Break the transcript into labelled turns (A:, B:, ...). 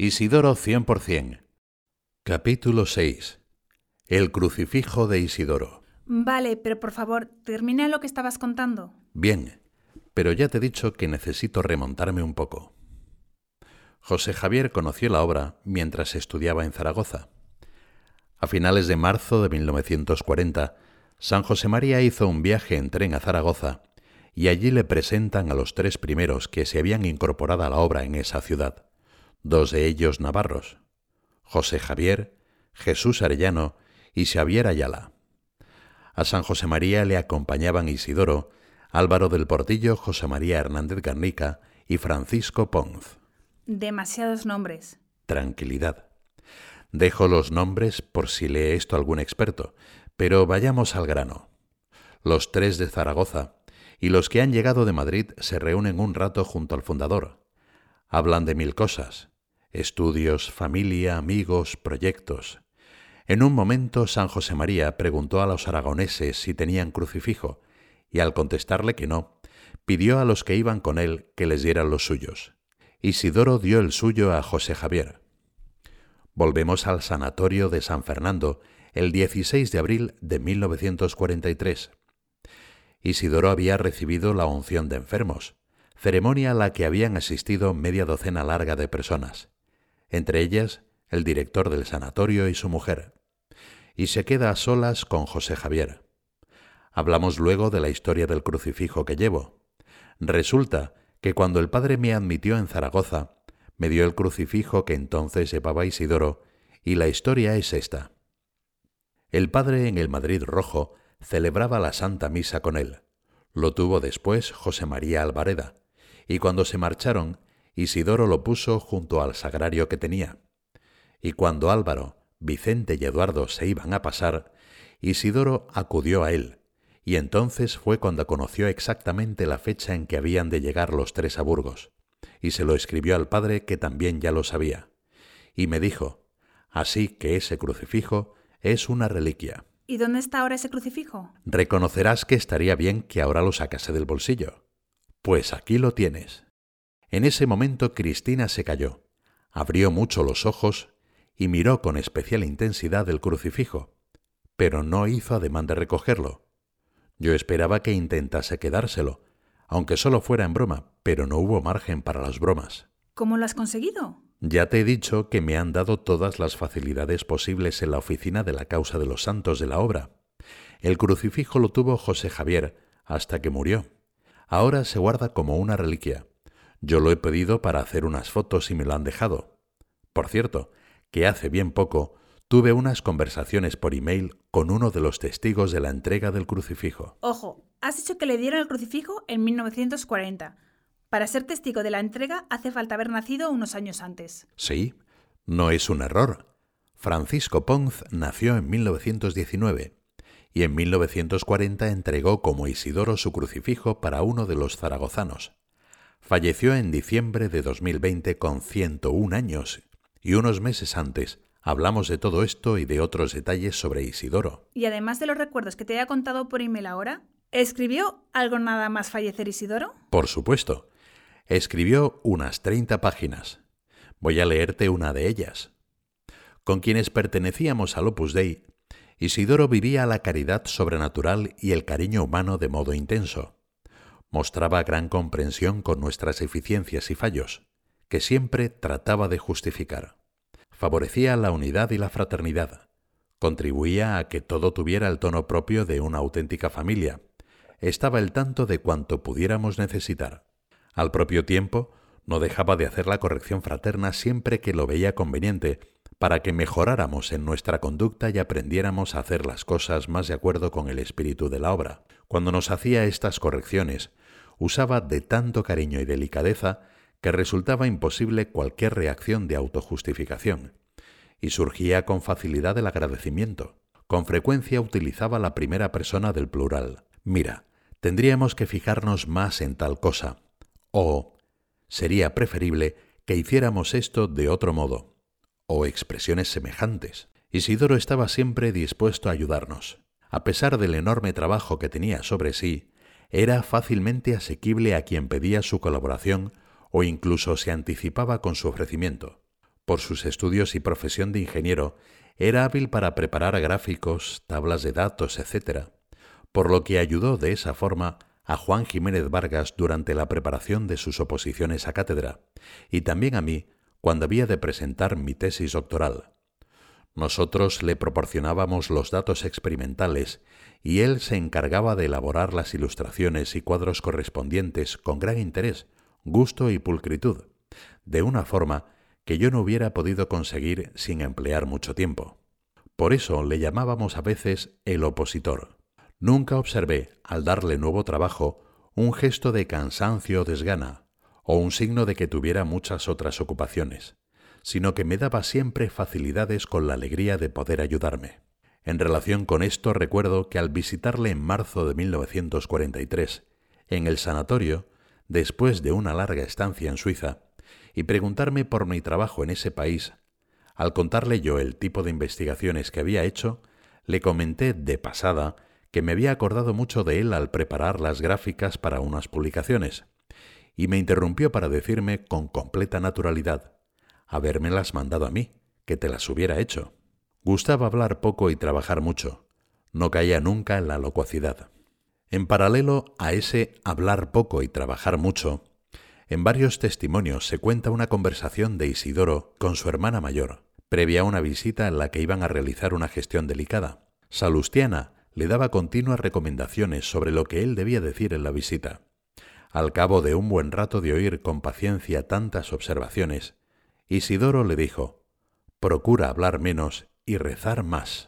A: Isidoro 100%. Capítulo 6. El crucifijo de Isidoro.
B: Vale, pero por favor, termina lo que estabas contando.
A: Bien, pero ya te he dicho que necesito remontarme un poco. José Javier conoció la obra mientras estudiaba en Zaragoza. A finales de marzo de 1940, San José María hizo un viaje en tren a Zaragoza y allí le presentan a los tres primeros que se habían incorporado a la obra en esa ciudad dos de ellos navarros, José Javier, Jesús Arellano y Xavier Ayala. A San José María le acompañaban Isidoro, Álvaro del Portillo, José María Hernández Garnica y Francisco Ponz.
B: Demasiados nombres.
A: Tranquilidad. Dejo los nombres por si lee esto algún experto, pero vayamos al grano. Los tres de Zaragoza y los que han llegado de Madrid se reúnen un rato junto al fundador, Hablan de mil cosas, estudios, familia, amigos, proyectos. En un momento San José María preguntó a los aragoneses si tenían crucifijo, y al contestarle que no, pidió a los que iban con él que les dieran los suyos. Isidoro dio el suyo a José Javier. Volvemos al sanatorio de San Fernando el 16 de abril de 1943. Isidoro había recibido la unción de enfermos, ceremonia a la que habían asistido media docena larga de personas, entre ellas el director del sanatorio y su mujer, y se queda a solas con José Javier. Hablamos luego de la historia del crucifijo que llevo. Resulta que cuando el padre me admitió en Zaragoza, me dio el crucifijo que entonces llevaba Isidoro, y la historia es esta. El padre en el Madrid Rojo celebraba la Santa Misa con él. Lo tuvo después José María Alvareda, y cuando se marcharon, Isidoro lo puso junto al sagrario que tenía. Y cuando Álvaro, Vicente y Eduardo se iban a pasar, Isidoro acudió a él, y entonces fue cuando conoció exactamente la fecha en que habían de llegar los tres a Burgos, y se lo escribió al padre que también ya lo sabía, y me dijo, así que ese crucifijo es una reliquia.
B: ¿Y dónde está ahora ese crucifijo?
A: Reconocerás que estaría bien que ahora lo sacase del bolsillo. Pues aquí lo tienes. En ese momento Cristina se calló, abrió mucho los ojos y miró con especial intensidad el crucifijo, pero no hizo ademán de recogerlo. Yo esperaba que intentase quedárselo, aunque solo fuera en broma, pero no hubo margen para las bromas.
B: ¿Cómo lo has conseguido?
A: Ya te he dicho que me han dado todas las facilidades posibles en la oficina de la causa de los santos de la obra. El crucifijo lo tuvo José Javier hasta que murió ahora se guarda como una reliquia. Yo lo he pedido para hacer unas fotos y me lo han dejado. Por cierto, que hace bien poco tuve unas conversaciones por email con uno de los testigos de la entrega del crucifijo.
B: Ojo, has dicho que le dieron el crucifijo en 1940. Para ser testigo de la entrega hace falta haber nacido unos años antes.
A: Sí, no es un error. Francisco Ponz nació en 1919 y en 1940 entregó como Isidoro su crucifijo para uno de los zaragozanos. Falleció en diciembre de 2020 con 101 años y unos meses antes hablamos de todo esto y de otros detalles sobre Isidoro.
B: Y además de los recuerdos que te haya contado por email ahora, ¿escribió algo nada más fallecer Isidoro?
A: Por supuesto. Escribió unas 30 páginas. Voy a leerte una de ellas. Con quienes pertenecíamos al Opus Dei Isidoro vivía la caridad sobrenatural y el cariño humano de modo intenso. Mostraba gran comprensión con nuestras eficiencias y fallos, que siempre trataba de justificar. Favorecía la unidad y la fraternidad. Contribuía a que todo tuviera el tono propio de una auténtica familia. Estaba el tanto de cuanto pudiéramos necesitar. Al propio tiempo, no dejaba de hacer la corrección fraterna siempre que lo veía conveniente para que mejoráramos en nuestra conducta y aprendiéramos a hacer las cosas más de acuerdo con el espíritu de la obra. Cuando nos hacía estas correcciones, usaba de tanto cariño y delicadeza que resultaba imposible cualquier reacción de autojustificación, y surgía con facilidad el agradecimiento. Con frecuencia utilizaba la primera persona del plural. Mira, tendríamos que fijarnos más en tal cosa. O sería preferible que hiciéramos esto de otro modo o expresiones semejantes. Isidoro estaba siempre dispuesto a ayudarnos. A pesar del enorme trabajo que tenía sobre sí, era fácilmente asequible a quien pedía su colaboración o incluso se anticipaba con su ofrecimiento. por sus estudios y profesión de ingeniero, era hábil para preparar gráficos, tablas de datos, etc., por lo que ayudó de esa forma a Juan Jiménez Vargas durante la preparación de sus oposiciones a cátedra, y también a mí cuando había de presentar mi tesis doctoral. Nosotros le proporcionábamos los datos experimentales y él se encargaba de elaborar las ilustraciones y cuadros correspondientes con gran interés, gusto y pulcritud, de una forma que yo no hubiera podido conseguir sin emplear mucho tiempo. Por eso le llamábamos a veces el opositor. Nunca observé, al darle nuevo trabajo, un gesto de cansancio o desgana, o un signo de que tuviera muchas otras ocupaciones, sino que me daba siempre facilidades con la alegría de poder ayudarme. En relación con esto recuerdo que al visitarle en marzo de 1943, en el sanatorio, después de una larga estancia en Suiza, y preguntarme por mi trabajo en ese país, al contarle yo el tipo de investigaciones que había hecho, le comenté de pasada que me había acordado mucho de él al preparar las gráficas para unas publicaciones, y me interrumpió para decirme con completa naturalidad, habérmelas mandado a mí, que te las hubiera hecho. Gustaba hablar poco y trabajar mucho. No caía nunca en la locuacidad. En paralelo a ese hablar poco y trabajar mucho, en varios testimonios se cuenta una conversación de Isidoro con su hermana mayor, previa a una visita en la que iban a realizar una gestión delicada. Salustiana le daba continuas recomendaciones sobre lo que él debía decir en la visita. Al cabo de un buen rato de oír con paciencia tantas observaciones, Isidoro le dijo, Procura hablar menos y rezar más.